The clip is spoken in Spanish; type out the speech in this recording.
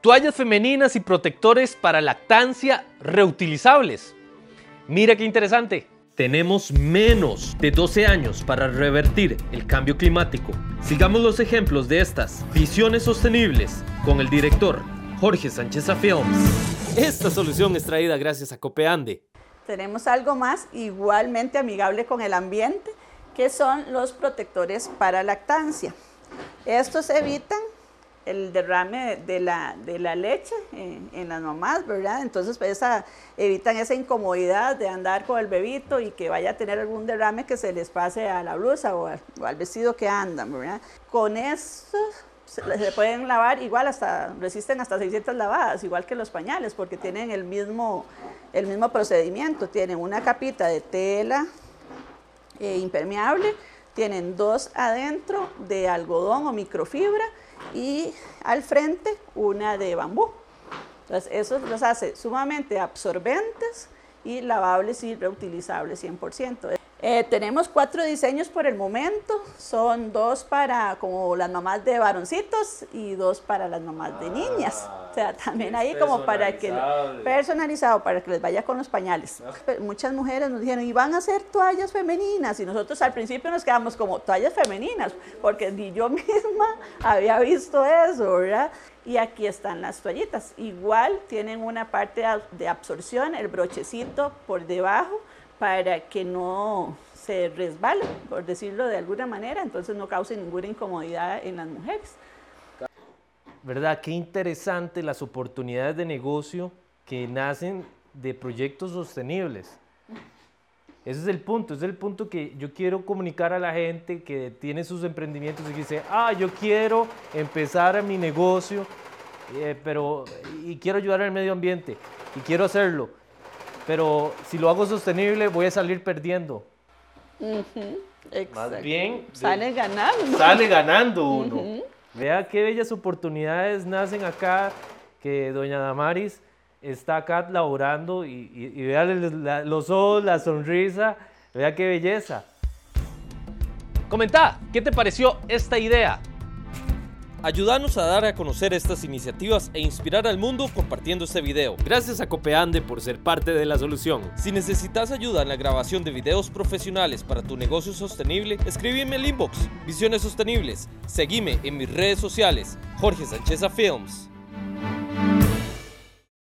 Toallas femeninas y protectores para lactancia reutilizables. Mira qué interesante. Tenemos menos de 12 años para revertir el cambio climático. Sigamos los ejemplos de estas visiones sostenibles con el director Jorge Sánchez Films. Esta solución es traída gracias a Copeande. Tenemos algo más igualmente amigable con el ambiente, que son los protectores para lactancia. Estos evitan el derrame de la, de la leche en, las mamás, ¿verdad? Entonces, pues, evitan esa incomodidad de andar con el bebito y que vaya a tener algún derrame que se les pase a la blusa o al, vestido que andan, ¿verdad? Con estos se, pueden lavar igual hasta, resisten hasta 600 lavadas, igual que los pañales, porque tienen el mismo, el mismo procedimiento. Tienen una capita de tela eh, impermeable, tienen dos adentro de algodón o microfibra y al frente una de bambú. Entonces, eso los hace sumamente absorbentes y lavables y reutilizables 100%. Eh, tenemos cuatro diseños por el momento, son dos para como las mamás de varoncitos y dos para las mamás de niñas. o sea, también ahí como para que personalizado, para que les vaya con los pañales. Muchas mujeres nos dijeron, y van a hacer toallas femeninas, y nosotros al principio nos quedamos como toallas femeninas, porque ni yo misma había visto eso, ¿verdad? Y aquí están las toallitas. Igual tienen una parte de absorción, el brochecito por debajo para que no se resbale, por decirlo de alguna manera, entonces no cause ninguna incomodidad en las mujeres. ¿Verdad? Qué interesante las oportunidades de negocio que nacen de proyectos sostenibles. Ese es el punto, es el punto que yo quiero comunicar a la gente que tiene sus emprendimientos y dice, ah, yo quiero empezar mi negocio, eh, pero y quiero ayudar al medio ambiente y quiero hacerlo, pero si lo hago sostenible voy a salir perdiendo. Más bien sale ganando. Sale ganando uno. Vea qué bellas oportunidades nacen acá que doña Damaris está acá laborando y, y, vea los ojos, la sonrisa, vea qué belleza. Comenta, ¿qué te pareció esta idea? Ayúdanos a dar a conocer estas iniciativas e inspirar al mundo compartiendo este video. Gracias a Copeande por ser parte de la solución. Si necesitas ayuda en la grabación de videos profesionales para tu negocio sostenible, escríbeme el inbox. Visiones Sostenibles. Seguime en mis redes sociales. Jorge Sánchez Films.